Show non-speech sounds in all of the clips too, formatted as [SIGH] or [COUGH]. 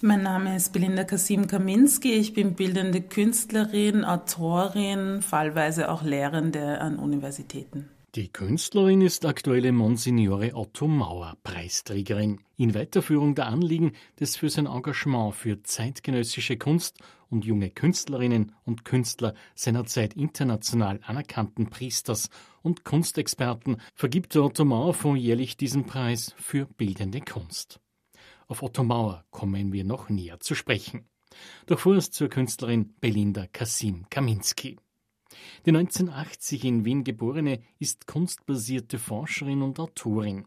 Mein Name ist Belinda Kasim Kaminski. Ich bin bildende Künstlerin, Autorin, fallweise auch Lehrende an Universitäten. Die Künstlerin ist aktuelle Monsignore Otto Mauer Preisträgerin. In Weiterführung der Anliegen des für sein Engagement für zeitgenössische Kunst und junge Künstlerinnen und Künstler seiner Zeit international anerkannten Priesters und Kunstexperten vergibt der Otto Mauer Fonds jährlich diesen Preis für bildende Kunst. Auf Otto Mauer kommen wir noch näher zu sprechen. Doch vorerst zur Künstlerin Belinda Kasim Kaminski. Die 1980 in Wien geborene ist kunstbasierte Forscherin und Autorin.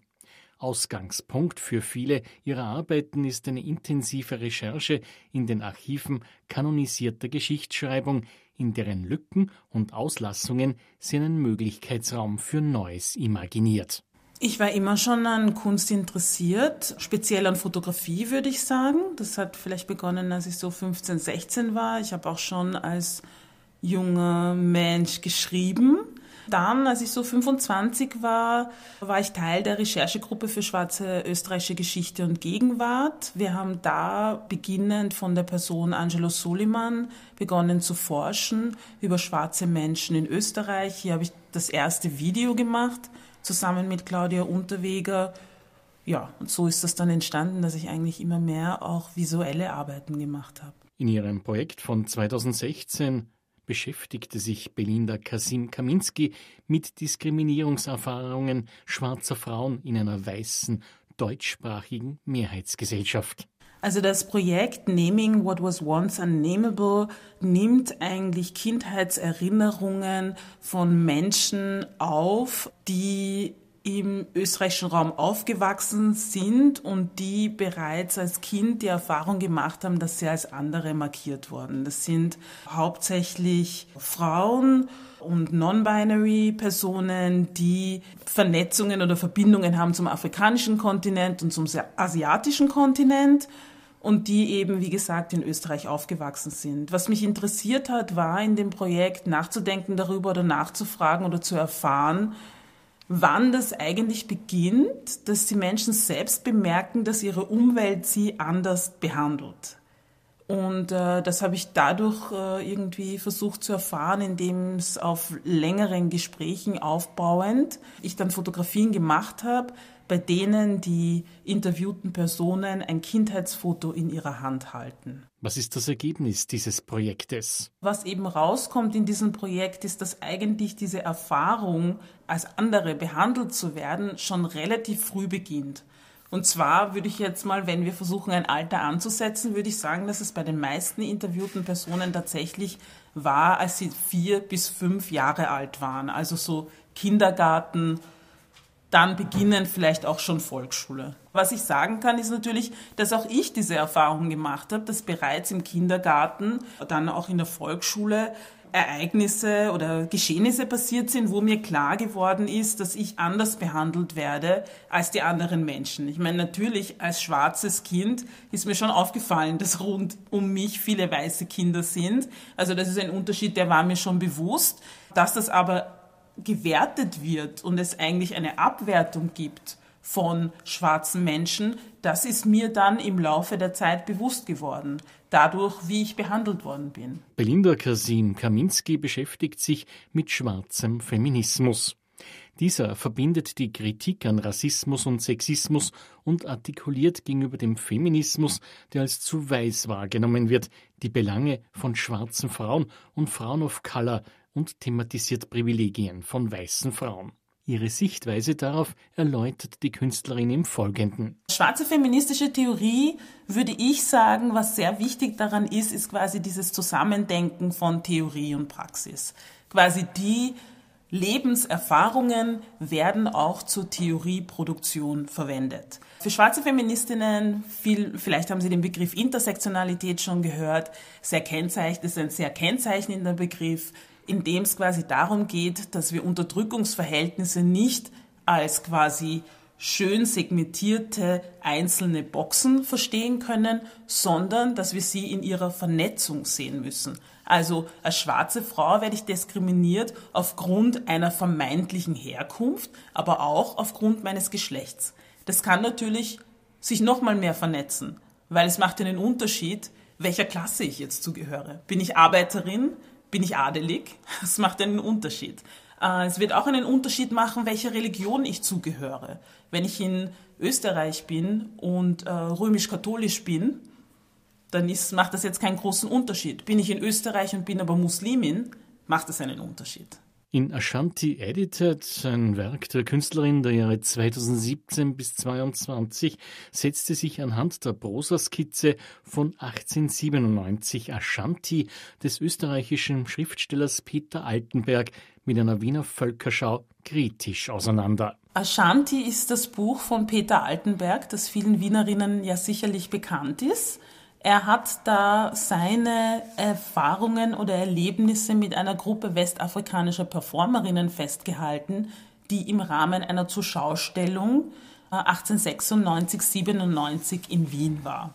Ausgangspunkt für viele ihrer Arbeiten ist eine intensive Recherche in den Archiven kanonisierter Geschichtsschreibung, in deren Lücken und Auslassungen sie einen Möglichkeitsraum für Neues imaginiert. Ich war immer schon an Kunst interessiert, speziell an Fotografie, würde ich sagen. Das hat vielleicht begonnen, als ich so 15, 16 war. Ich habe auch schon als junger Mensch geschrieben. Dann, als ich so 25 war, war ich Teil der Recherchegruppe für schwarze österreichische Geschichte und Gegenwart. Wir haben da beginnend von der Person Angelo Soliman begonnen zu forschen über schwarze Menschen in Österreich. Hier habe ich das erste Video gemacht zusammen mit Claudia Unterweger. Ja, und so ist das dann entstanden, dass ich eigentlich immer mehr auch visuelle Arbeiten gemacht habe. In ihrem Projekt von 2016 beschäftigte sich Belinda Kasim Kaminski mit Diskriminierungserfahrungen schwarzer Frauen in einer weißen, deutschsprachigen Mehrheitsgesellschaft. Also das Projekt Naming What Was Once Unnameable nimmt eigentlich Kindheitserinnerungen von Menschen auf, die im österreichischen Raum aufgewachsen sind und die bereits als Kind die Erfahrung gemacht haben, dass sie als andere markiert wurden. Das sind hauptsächlich Frauen und non-binary Personen, die Vernetzungen oder Verbindungen haben zum afrikanischen Kontinent und zum asiatischen Kontinent und die eben, wie gesagt, in Österreich aufgewachsen sind. Was mich interessiert hat, war in dem Projekt nachzudenken darüber oder nachzufragen oder zu erfahren, wann das eigentlich beginnt, dass die Menschen selbst bemerken, dass ihre Umwelt sie anders behandelt. Und äh, das habe ich dadurch äh, irgendwie versucht zu erfahren, indem es auf längeren Gesprächen aufbauend ich dann Fotografien gemacht habe, bei denen die interviewten Personen ein Kindheitsfoto in ihrer Hand halten. Was ist das Ergebnis dieses Projektes? Was eben rauskommt in diesem Projekt ist, dass eigentlich diese Erfahrung, als andere behandelt zu werden, schon relativ früh beginnt. Und zwar würde ich jetzt mal, wenn wir versuchen, ein Alter anzusetzen, würde ich sagen, dass es bei den meisten interviewten Personen tatsächlich war, als sie vier bis fünf Jahre alt waren. Also so Kindergarten, dann beginnen vielleicht auch schon Volksschule. Was ich sagen kann, ist natürlich, dass auch ich diese Erfahrung gemacht habe, dass bereits im Kindergarten, dann auch in der Volksschule Ereignisse oder Geschehnisse passiert sind, wo mir klar geworden ist, dass ich anders behandelt werde als die anderen Menschen. Ich meine, natürlich als schwarzes Kind ist mir schon aufgefallen, dass rund um mich viele weiße Kinder sind. Also das ist ein Unterschied, der war mir schon bewusst. Dass das aber gewertet wird und es eigentlich eine Abwertung gibt von schwarzen Menschen, das ist mir dann im Laufe der Zeit bewusst geworden, dadurch, wie ich behandelt worden bin. Belinda Kasim Kaminski beschäftigt sich mit schwarzem Feminismus. Dieser verbindet die Kritik an Rassismus und Sexismus und artikuliert gegenüber dem Feminismus, der als zu weiß wahrgenommen wird, die Belange von schwarzen Frauen und Frauen of Color und thematisiert Privilegien von weißen Frauen. Ihre Sichtweise darauf erläutert die Künstlerin im Folgenden. Schwarze feministische Theorie, würde ich sagen, was sehr wichtig daran ist, ist quasi dieses Zusammendenken von Theorie und Praxis. Quasi die Lebenserfahrungen werden auch zur Theorieproduktion verwendet. Für schwarze Feministinnen, viel, vielleicht haben Sie den Begriff Intersektionalität schon gehört, sehr kennzeichnet, ist ein sehr kennzeichnender Begriff in dem es quasi darum geht, dass wir Unterdrückungsverhältnisse nicht als quasi schön segmentierte einzelne Boxen verstehen können, sondern dass wir sie in ihrer Vernetzung sehen müssen. Also als schwarze Frau werde ich diskriminiert aufgrund einer vermeintlichen Herkunft, aber auch aufgrund meines Geschlechts. Das kann natürlich sich noch mal mehr vernetzen weil es macht einen Unterschied, welcher Klasse ich jetzt zugehöre. Bin ich Arbeiterin? Bin ich adelig? [LAUGHS] Es macht einen Unterschied. Äh, es wird auch einen Unterschied machen, welcher Religion ich zugehöre. Wenn ich in Österreich bin und äh, römisch-katholisch bin, dann ist, macht das jetzt keinen großen Unterschied. Bin ich in Österreich und bin aber Muslimin, macht das einen Unterschied. In Ashanti Edited, ein Werk der Künstlerin der Jahre 2017 bis 2022, setzte sich anhand der Prosaskizze von 1897 Ashanti des österreichischen Schriftstellers Peter Altenberg mit einer Wiener Völkerschau kritisch auseinander. Ashanti ist das Buch von Peter Altenberg, das vielen Wienerinnen ja sicherlich bekannt ist. Er hat da seine Erfahrungen oder Erlebnisse mit einer Gruppe westafrikanischer Performerinnen festgehalten, die im Rahmen einer Zuschaustellung 1896, äh, 97 in Wien war.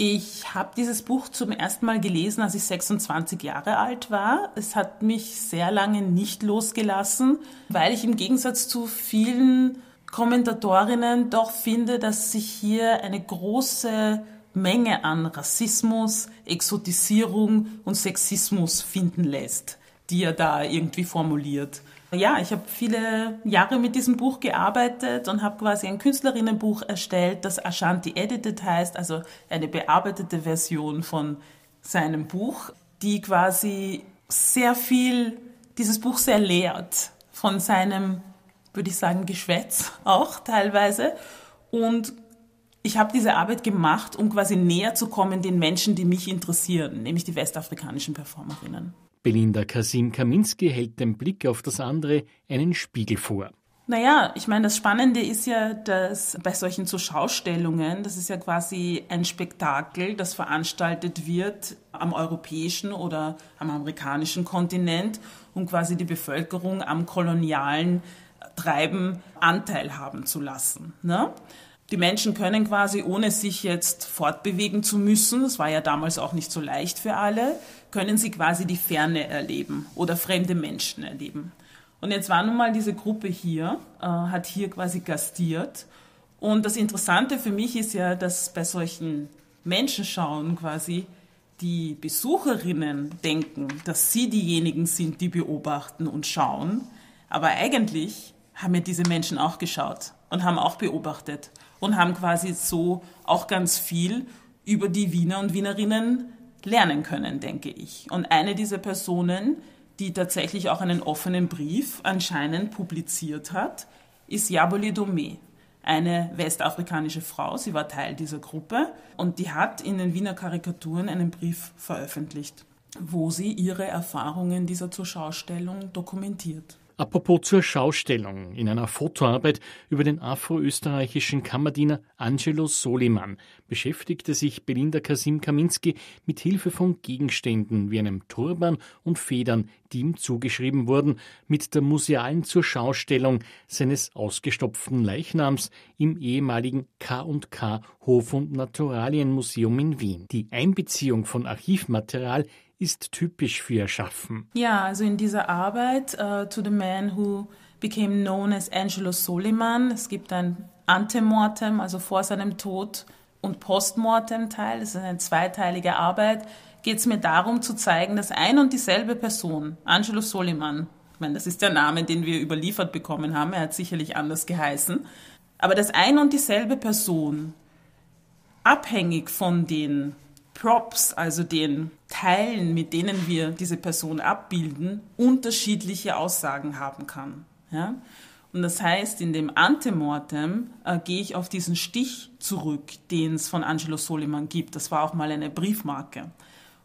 Ich habe dieses Buch zum ersten Mal gelesen, als ich 26 Jahre alt war. Es hat mich sehr lange nicht losgelassen, weil ich im Gegensatz zu vielen Kommentatorinnen doch finde, dass sich hier eine große Menge an Rassismus, Exotisierung und Sexismus finden lässt, die er da irgendwie formuliert. Ja, ich habe viele Jahre mit diesem Buch gearbeitet und habe quasi ein Künstlerinnenbuch erstellt, das Ashanti Edited heißt, also eine bearbeitete Version von seinem Buch, die quasi sehr viel, dieses Buch sehr lehrt von seinem, würde ich sagen, Geschwätz auch teilweise und ich habe diese Arbeit gemacht, um quasi näher zu kommen den Menschen, die mich interessieren, nämlich die westafrikanischen Performerinnen. Belinda Kasim Kaminski hält dem Blick auf das andere einen Spiegel vor. Naja, ich meine, das Spannende ist ja, dass bei solchen Zuschaustellungen, das ist ja quasi ein Spektakel, das veranstaltet wird am europäischen oder am amerikanischen Kontinent, um quasi die Bevölkerung am kolonialen Treiben Anteil haben zu lassen. Ne? Die Menschen können quasi, ohne sich jetzt fortbewegen zu müssen, das war ja damals auch nicht so leicht für alle, können sie quasi die Ferne erleben oder fremde Menschen erleben. Und jetzt war nun mal diese Gruppe hier, äh, hat hier quasi gastiert. Und das Interessante für mich ist ja, dass bei solchen Menschenschauen quasi die Besucherinnen denken, dass sie diejenigen sind, die beobachten und schauen. Aber eigentlich haben ja diese Menschen auch geschaut und haben auch beobachtet und haben quasi so auch ganz viel über die Wiener und Wienerinnen lernen können, denke ich. Und eine dieser Personen, die tatsächlich auch einen offenen Brief anscheinend publiziert hat, ist Yaboli Domé, eine westafrikanische Frau. Sie war Teil dieser Gruppe und die hat in den Wiener Karikaturen einen Brief veröffentlicht, wo sie ihre Erfahrungen dieser Zuschaustellung dokumentiert. Apropos zur Schaustellung. In einer Fotoarbeit über den afroösterreichischen Kammerdiener Angelo Soliman beschäftigte sich Belinda Kasim Kaminski mit Hilfe von Gegenständen wie einem Turban und Federn, die ihm zugeschrieben wurden, mit der musealen Zurschaustellung seines ausgestopften Leichnams im ehemaligen K&K Hof- und Naturalienmuseum in Wien. Die Einbeziehung von Archivmaterial ist typisch für ihr Schaffen. Ja, also in dieser Arbeit uh, To the Man Who Became Known as Angelo Soliman, es gibt ein Antemortem, also vor seinem Tod und Postmortem-Teil, das ist eine zweiteilige Arbeit, geht es mir darum zu zeigen, dass ein und dieselbe Person, Angelo Soliman, ich meine, das ist der Name, den wir überliefert bekommen haben, er hat sicherlich anders geheißen, aber dass ein und dieselbe Person abhängig von den Props, also den Teilen, mit denen wir diese Person abbilden, unterschiedliche Aussagen haben kann. Ja? Und das heißt, in dem Antemortem äh, gehe ich auf diesen Stich zurück, den es von Angelo Soliman gibt. Das war auch mal eine Briefmarke.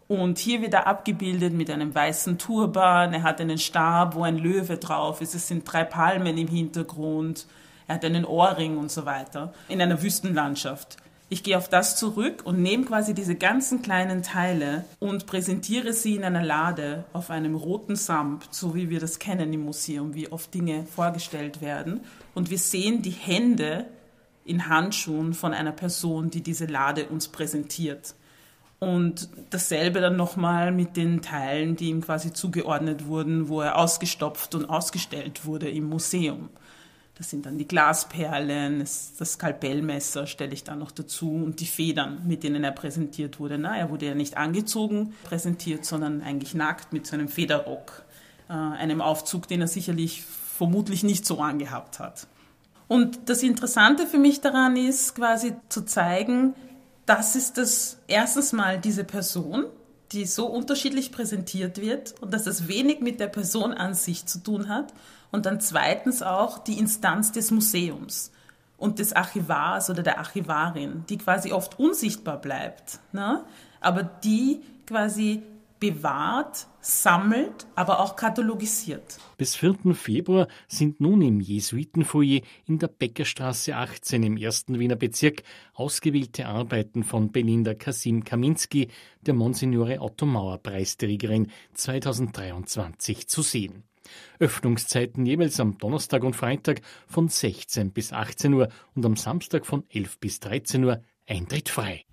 Und hier wird er abgebildet mit einem weißen Turban. Er hat einen Stab, wo ein Löwe drauf ist. Es sind drei Palmen im Hintergrund. Er hat einen Ohrring und so weiter. In einer Wüstenlandschaft. Ich gehe auf das zurück und nehme quasi diese ganzen kleinen Teile und präsentiere sie in einer Lade auf einem roten Samt, so wie wir das kennen im Museum, wie oft Dinge vorgestellt werden. Und wir sehen die Hände in Handschuhen von einer Person, die diese Lade uns präsentiert. Und dasselbe dann nochmal mit den Teilen, die ihm quasi zugeordnet wurden, wo er ausgestopft und ausgestellt wurde im Museum. Das sind dann die Glasperlen, das Skalpellmesser stelle ich dann noch dazu und die Federn, mit denen er präsentiert wurde. Na, er wurde ja nicht angezogen präsentiert, sondern eigentlich nackt mit so einem Federrock, äh, einem Aufzug, den er sicherlich vermutlich nicht so angehabt hat. Und das Interessante für mich daran ist, quasi zu zeigen, das ist das erstens mal diese Person, die so unterschiedlich präsentiert wird und dass es wenig mit der Person an sich zu tun hat. Und dann zweitens auch die Instanz des Museums und des Archivars oder der Archivarin, die quasi oft unsichtbar bleibt, ne? aber die quasi bewahrt, sammelt, aber auch katalogisiert. Bis 4. Februar sind nun im Jesuitenfoyer in der Bäckerstraße 18 im ersten Wiener Bezirk ausgewählte Arbeiten von Belinda Kasim Kaminski, der Monsignore Otto Mauer Preisträgerin 2023 zu sehen. Öffnungszeiten jeweils am Donnerstag und Freitag von 16 bis 18 Uhr und am Samstag von 11 bis 13 Uhr Eintritt frei.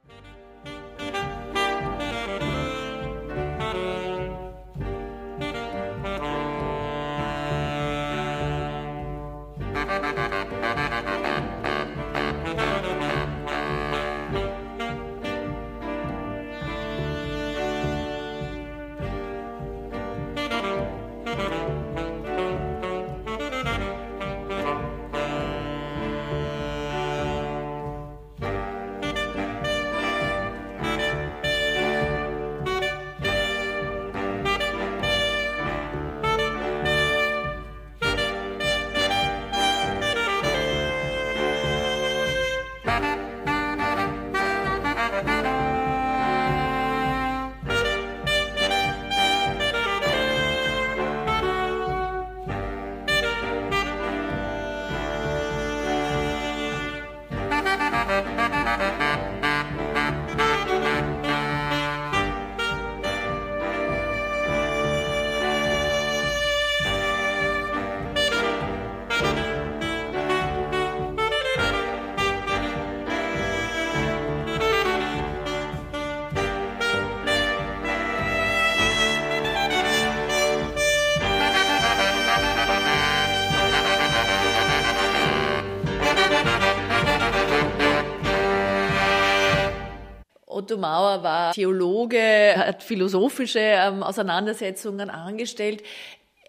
Mauer war Theologe, hat philosophische ähm, Auseinandersetzungen angestellt.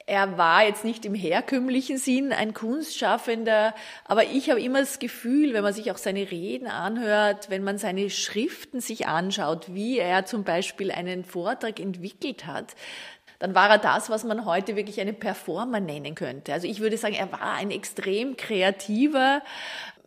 Er war jetzt nicht im herkömmlichen Sinn ein Kunstschaffender, aber ich habe immer das Gefühl, wenn man sich auch seine Reden anhört, wenn man seine Schriften sich anschaut, wie er zum Beispiel einen Vortrag entwickelt hat, dann war er das, was man heute wirklich einen Performer nennen könnte. Also ich würde sagen, er war ein extrem kreativer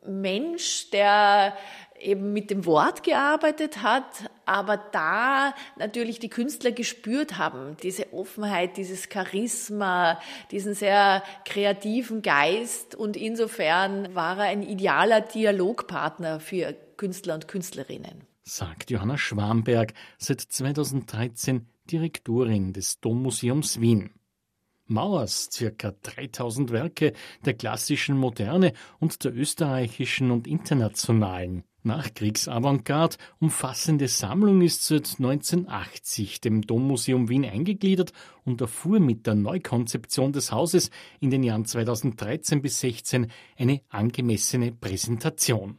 Mensch, der eben mit dem Wort gearbeitet hat, aber da natürlich die Künstler gespürt haben, diese Offenheit, dieses Charisma, diesen sehr kreativen Geist und insofern war er ein idealer Dialogpartner für Künstler und Künstlerinnen. Sagt Johanna Schwamberg, seit 2013 Direktorin des Dommuseums Wien. Mauers circa 3000 Werke der klassischen Moderne und der österreichischen und internationalen Nachkriegsavantgarde umfassende Sammlung ist seit 1980 dem Dommuseum Wien eingegliedert und erfuhr mit der Neukonzeption des Hauses in den Jahren 2013 bis 16 eine angemessene Präsentation.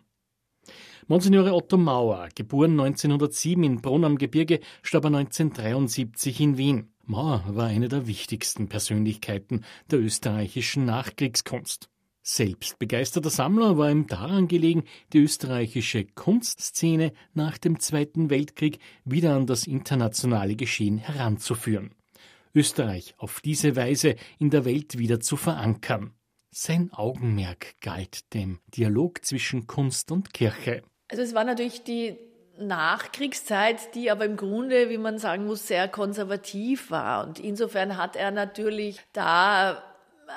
Monsignore Otto Mauer, geboren 1907 in Brunn am Gebirge, starb 1973 in Wien. Mauer war eine der wichtigsten Persönlichkeiten der österreichischen Nachkriegskunst. Selbst begeisterter Sammler war ihm daran gelegen, die österreichische Kunstszene nach dem Zweiten Weltkrieg wieder an das internationale Geschehen heranzuführen. Österreich auf diese Weise in der Welt wieder zu verankern. Sein Augenmerk galt dem Dialog zwischen Kunst und Kirche. Also es war natürlich die Nachkriegszeit, die aber im Grunde, wie man sagen muss, sehr konservativ war. Und insofern hat er natürlich da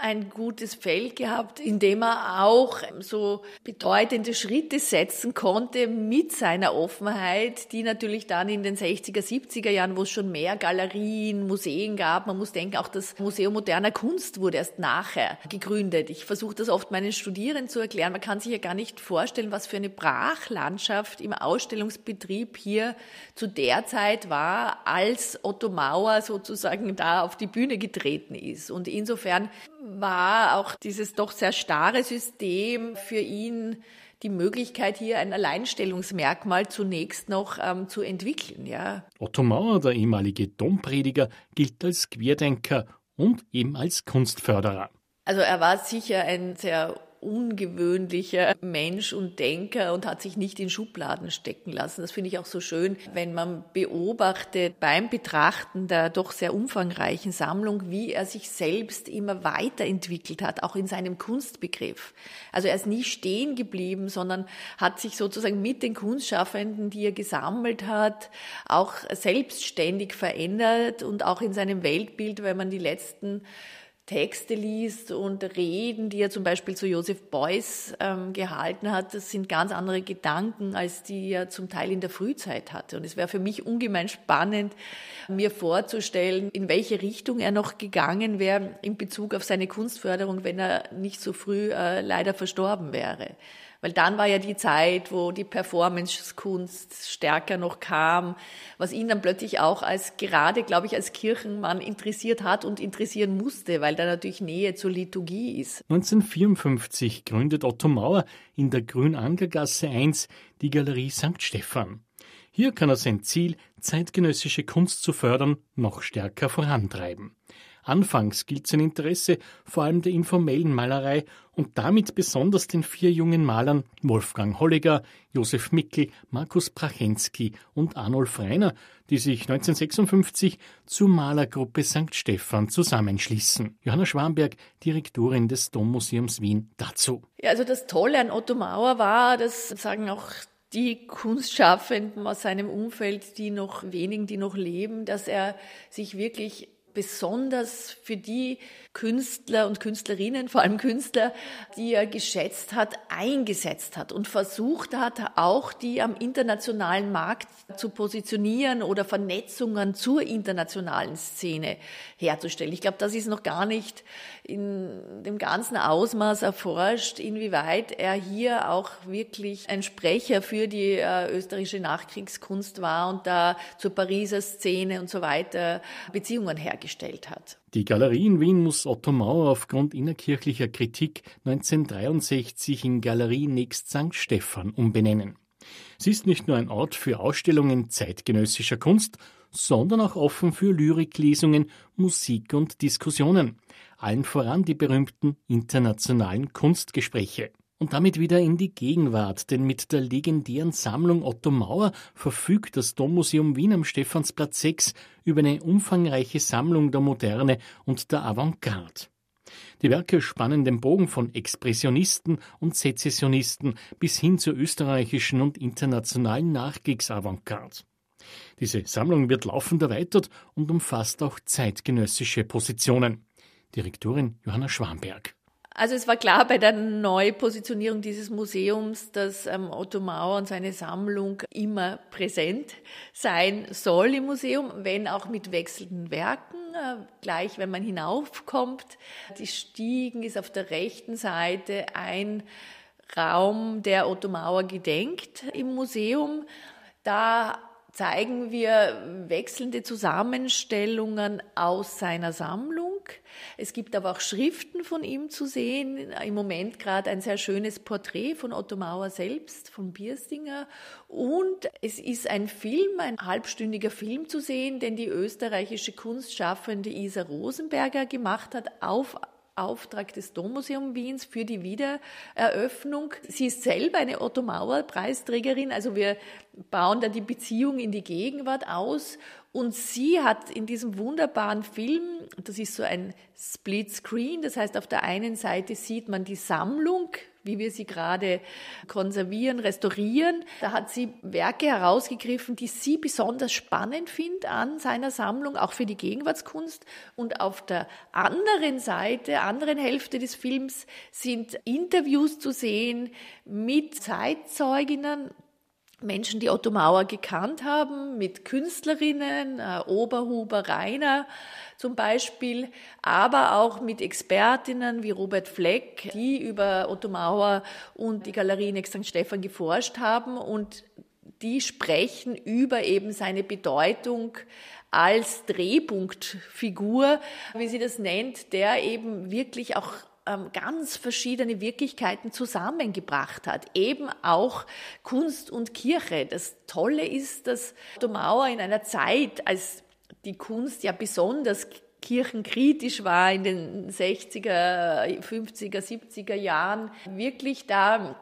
ein gutes Feld gehabt, in dem er auch so bedeutende Schritte setzen konnte mit seiner Offenheit, die natürlich dann in den 60er, 70er Jahren, wo es schon mehr Galerien, Museen gab, man muss denken, auch das Museum moderner Kunst wurde erst nachher gegründet. Ich versuche das oft meinen Studierenden zu erklären. Man kann sich ja gar nicht vorstellen, was für eine Brachlandschaft im Ausstellungsbetrieb hier zu der Zeit war, als Otto Mauer sozusagen da auf die Bühne getreten ist. Und insofern war auch dieses doch sehr starre System für ihn die Möglichkeit, hier ein Alleinstellungsmerkmal zunächst noch ähm, zu entwickeln. Ja. Otto Mauer, der ehemalige Domprediger, gilt als Querdenker und eben als Kunstförderer. Also er war sicher ein sehr ungewöhnlicher Mensch und Denker und hat sich nicht in Schubladen stecken lassen. Das finde ich auch so schön, wenn man beobachtet beim Betrachten der doch sehr umfangreichen Sammlung, wie er sich selbst immer weiterentwickelt hat, auch in seinem Kunstbegriff. Also er ist nie stehen geblieben, sondern hat sich sozusagen mit den Kunstschaffenden, die er gesammelt hat, auch selbstständig verändert und auch in seinem Weltbild, wenn man die letzten Texte liest und Reden, die er zum Beispiel zu Joseph Beuys ähm, gehalten hat, das sind ganz andere Gedanken, als die er zum Teil in der Frühzeit hatte. Und es wäre für mich ungemein spannend, mir vorzustellen, in welche Richtung er noch gegangen wäre in Bezug auf seine Kunstförderung, wenn er nicht so früh äh, leider verstorben wäre. Weil dann war ja die Zeit, wo die Performance-Kunst stärker noch kam, was ihn dann plötzlich auch als, gerade glaube ich, als Kirchenmann interessiert hat und interessieren musste, weil da natürlich Nähe zur Liturgie ist. 1954 gründet Otto Mauer in der Grünangergasse 1 die Galerie St. Stephan. Hier kann er sein Ziel, zeitgenössische Kunst zu fördern, noch stärker vorantreiben. Anfangs gilt sein Interesse vor allem der informellen Malerei und damit besonders den vier jungen Malern Wolfgang Holliger, Josef Mickel, Markus Prachensky und Arnulf Reiner, die sich 1956 zur Malergruppe St. Stephan zusammenschließen. Johanna Schwamberg, Direktorin des Dommuseums Wien, dazu. Ja, also das Tolle an Otto Mauer war, das sagen auch die Kunstschaffenden aus seinem Umfeld, die noch wenigen, die noch leben, dass er sich wirklich besonders für die Künstler und Künstlerinnen, vor allem Künstler, die er geschätzt hat, eingesetzt hat und versucht hat, auch die am internationalen Markt zu positionieren oder Vernetzungen zur internationalen Szene herzustellen. Ich glaube, das ist noch gar nicht in dem ganzen Ausmaß erforscht, inwieweit er hier auch wirklich ein Sprecher für die äh, österreichische Nachkriegskunst war und da zur Pariser Szene und so weiter Beziehungen hergestellt hat. Die Galerie in Wien muss Otto Mauer aufgrund innerkirchlicher Kritik 1963 in Galerie Nächst St. Stephan umbenennen. Sie ist nicht nur ein Ort für Ausstellungen zeitgenössischer Kunst, sondern auch offen für Lyriklesungen, Musik und Diskussionen. Allen voran die berühmten internationalen Kunstgespräche und damit wieder in die Gegenwart, denn mit der legendären Sammlung Otto Mauer verfügt das Dommuseum Wien am Stephansplatz 6 über eine umfangreiche Sammlung der Moderne und der Avantgarde. Die Werke spannen den Bogen von Expressionisten und Sezessionisten bis hin zur österreichischen und internationalen Nachkriegsavantgarde. Diese Sammlung wird laufend erweitert und umfasst auch zeitgenössische Positionen. Direktorin Johanna Schwamberg. Also es war klar bei der Neupositionierung dieses Museums, dass ähm, Otto Mauer und seine Sammlung immer präsent sein soll im Museum, wenn auch mit wechselnden Werken. Äh, gleich wenn man hinaufkommt, die Stiegen ist auf der rechten Seite ein Raum, der Otto Mauer gedenkt im Museum. Da zeigen wir wechselnde Zusammenstellungen aus seiner Sammlung. Es gibt aber auch Schriften von ihm zu sehen. Im Moment gerade ein sehr schönes Porträt von Otto Mauer selbst, von Bierstinger. Und es ist ein Film, ein halbstündiger Film zu sehen, den die österreichische Kunstschaffende Isa Rosenberger gemacht hat auf Auftrag des Dommuseum Wiens für die Wiedereröffnung. Sie ist selber eine Otto Mauer Preisträgerin, also wir bauen da die Beziehung in die Gegenwart aus und sie hat in diesem wunderbaren Film, das ist so ein Split Screen, das heißt auf der einen Seite sieht man die Sammlung wie wir sie gerade konservieren, restaurieren. Da hat sie Werke herausgegriffen, die sie besonders spannend findet an seiner Sammlung, auch für die Gegenwartskunst. Und auf der anderen Seite, anderen Hälfte des Films sind Interviews zu sehen mit Zeitzeuginnen, Menschen, die Otto Mauer gekannt haben, mit Künstlerinnen, äh, Oberhuber, Rainer zum Beispiel, aber auch mit Expertinnen wie Robert Fleck, die über Otto Mauer und die Galerie in St. Stephan geforscht haben und die sprechen über eben seine Bedeutung als Drehpunktfigur, wie sie das nennt, der eben wirklich auch ähm, ganz verschiedene Wirklichkeiten zusammengebracht hat. Eben auch Kunst und Kirche. Das Tolle ist, dass Otto Mauer in einer Zeit, als die Kunst ja besonders kirchenkritisch war in den 60er, 50er, 70er Jahren, wirklich da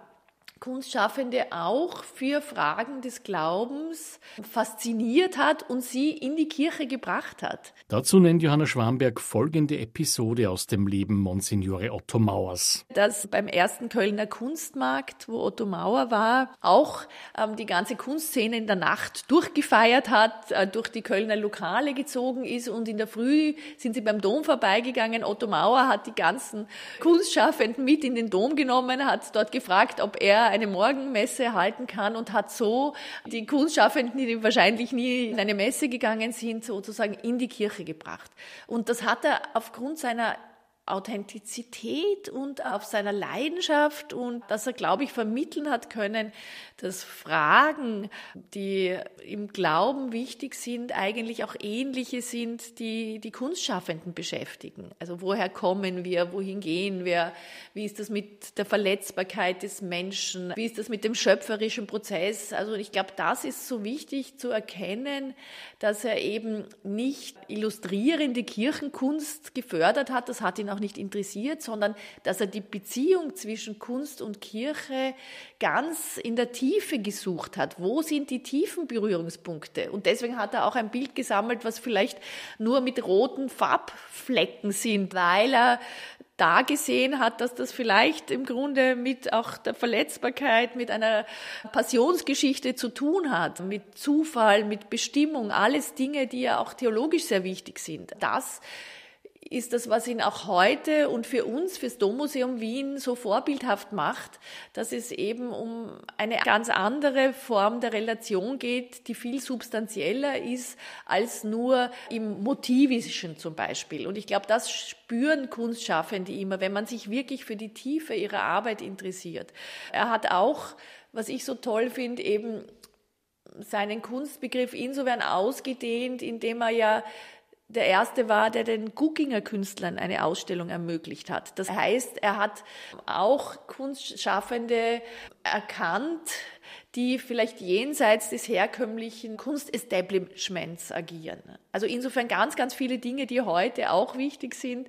Kunstschaffende auch für Fragen des Glaubens fasziniert hat und sie in die Kirche gebracht hat. Dazu nennt Johanna Schwamberg folgende Episode aus dem Leben Monsignore Otto Mauers. Dass beim ersten Kölner Kunstmarkt, wo Otto Mauer war, auch ähm, die ganze Kunstszene in der Nacht durchgefeiert hat, äh, durch die Kölner Lokale gezogen ist und in der Früh sind sie beim Dom vorbeigegangen. Otto Mauer hat die ganzen Kunstschaffenden mit in den Dom genommen, hat dort gefragt, ob er eine Morgenmesse halten kann und hat so die Kunstschaffenden, die wahrscheinlich nie in eine Messe gegangen sind, sozusagen in die Kirche gebracht. Und das hat er aufgrund seiner Authentizität und auf seiner Leidenschaft und dass er, glaube ich, vermitteln hat können, dass Fragen, die im Glauben wichtig sind, eigentlich auch ähnliche sind, die die Kunstschaffenden beschäftigen. Also woher kommen wir, wohin gehen wir, wie ist das mit der Verletzbarkeit des Menschen, wie ist das mit dem schöpferischen Prozess. Also ich glaube, das ist so wichtig zu erkennen, dass er eben nicht illustrierende Kirchenkunst gefördert hat, das hat ihn auch nicht interessiert, sondern dass er die Beziehung zwischen Kunst und Kirche ganz in der Tiefe gesucht hat. Wo sind die tiefen Berührungspunkte? Und deswegen hat er auch ein Bild gesammelt, was vielleicht nur mit roten Farbflecken sind, weil er da gesehen hat, dass das vielleicht im Grunde mit auch der Verletzbarkeit, mit einer Passionsgeschichte zu tun hat, mit Zufall, mit Bestimmung, alles Dinge, die ja auch theologisch sehr wichtig sind. Das ist das, was ihn auch heute und für uns, fürs Dommuseum Wien so vorbildhaft macht, dass es eben um eine ganz andere Form der Relation geht, die viel substanzieller ist als nur im Motivischen zum Beispiel. Und ich glaube, das spüren Kunstschaffende immer, wenn man sich wirklich für die Tiefe ihrer Arbeit interessiert. Er hat auch, was ich so toll finde, eben seinen Kunstbegriff insofern ausgedehnt, indem er ja der erste war, der den Guckinger Künstlern eine Ausstellung ermöglicht hat. Das heißt, er hat auch Kunstschaffende erkannt, die vielleicht jenseits des herkömmlichen Kunstestablishments agieren. Also insofern ganz, ganz viele Dinge, die heute auch wichtig sind,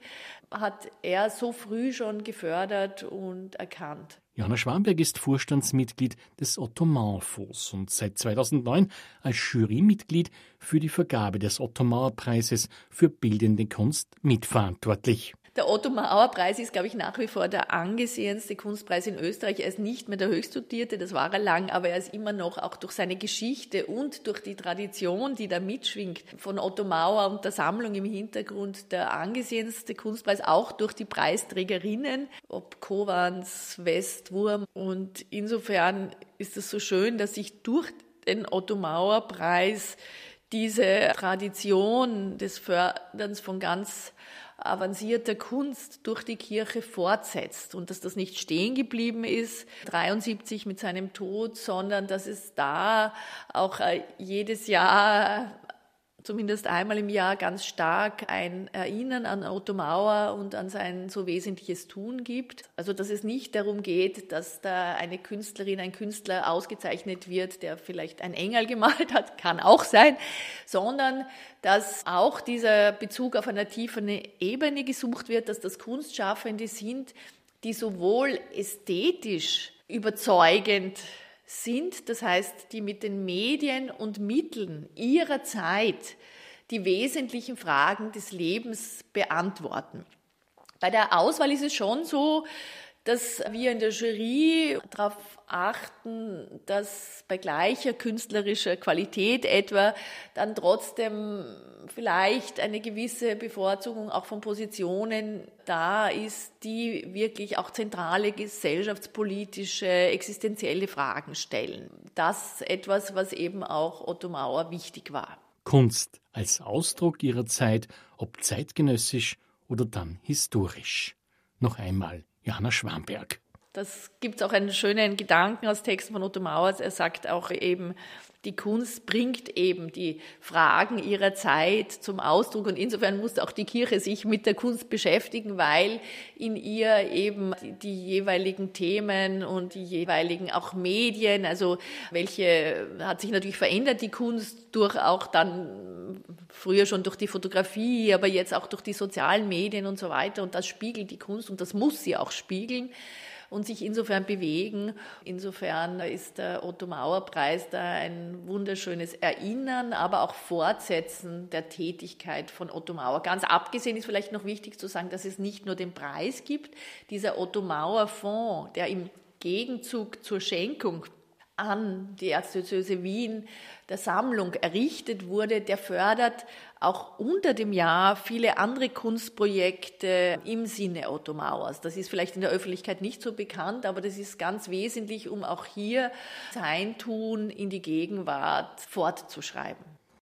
hat er so früh schon gefördert und erkannt. Johanna Schwamberg ist Vorstandsmitglied des Ottoman-Fonds und seit 2009 als Jurymitglied für die Vergabe des Ottoman-Preises für bildende Kunst mitverantwortlich. Der Otto Mauer Preis ist, glaube ich, nach wie vor der angesehenste Kunstpreis in Österreich. Er ist nicht mehr der höchstdotierte, das war er lang, aber er ist immer noch auch durch seine Geschichte und durch die Tradition, die da mitschwingt, von Otto Mauer und der Sammlung im Hintergrund der angesehenste Kunstpreis, auch durch die Preisträgerinnen, ob Kowans, Westwurm. Und insofern ist es so schön, dass sich durch den Otto Mauer Preis diese Tradition des Förderns von ganz avancierte Kunst durch die Kirche fortsetzt und dass das nicht stehen geblieben ist, 73 mit seinem Tod, sondern dass es da auch äh, jedes Jahr zumindest einmal im Jahr ganz stark ein Erinnern an Otto Mauer und an sein so wesentliches Tun gibt. Also dass es nicht darum geht, dass da eine Künstlerin, ein Künstler ausgezeichnet wird, der vielleicht ein Engel gemalt hat, [LAUGHS] kann auch sein, sondern dass auch dieser Bezug auf einer tiefen Ebene gesucht wird, dass das Kunstschaffende sind, die sowohl ästhetisch überzeugend sind, das heißt, die mit den Medien und Mitteln ihrer Zeit die wesentlichen Fragen des Lebens beantworten. Bei der Auswahl ist es schon so, dass wir in der Jury darauf achten, dass bei gleicher künstlerischer Qualität etwa dann trotzdem vielleicht eine gewisse Bevorzugung auch von Positionen da ist, die wirklich auch zentrale gesellschaftspolitische, existenzielle Fragen stellen. Das etwas, was eben auch Otto Mauer wichtig war. Kunst als Ausdruck ihrer Zeit, ob zeitgenössisch oder dann historisch. Noch einmal Jana Schwamberg. Das gibt auch einen schönen Gedanken aus Texten von Otto Mauers. Er sagt auch eben, die Kunst bringt eben die Fragen ihrer Zeit zum Ausdruck. Und insofern muss auch die Kirche sich mit der Kunst beschäftigen, weil in ihr eben die jeweiligen Themen und die jeweiligen auch Medien, also welche hat sich natürlich verändert die Kunst durch auch dann früher schon durch die Fotografie, aber jetzt auch durch die sozialen Medien und so weiter. Und das spiegelt die Kunst und das muss sie auch spiegeln und sich insofern bewegen. Insofern ist der Otto Mauer Preis da ein wunderschönes Erinnern, aber auch Fortsetzen der Tätigkeit von Otto Mauer. Ganz abgesehen ist vielleicht noch wichtig zu sagen, dass es nicht nur den Preis gibt, dieser Otto Mauer Fonds, der im Gegenzug zur Schenkung an die Erzdiözese Wien der Sammlung errichtet wurde, der fördert auch unter dem Jahr viele andere Kunstprojekte im Sinne Otto Mauers. Das ist vielleicht in der Öffentlichkeit nicht so bekannt, aber das ist ganz wesentlich, um auch hier sein Tun in die Gegenwart fortzuschreiben.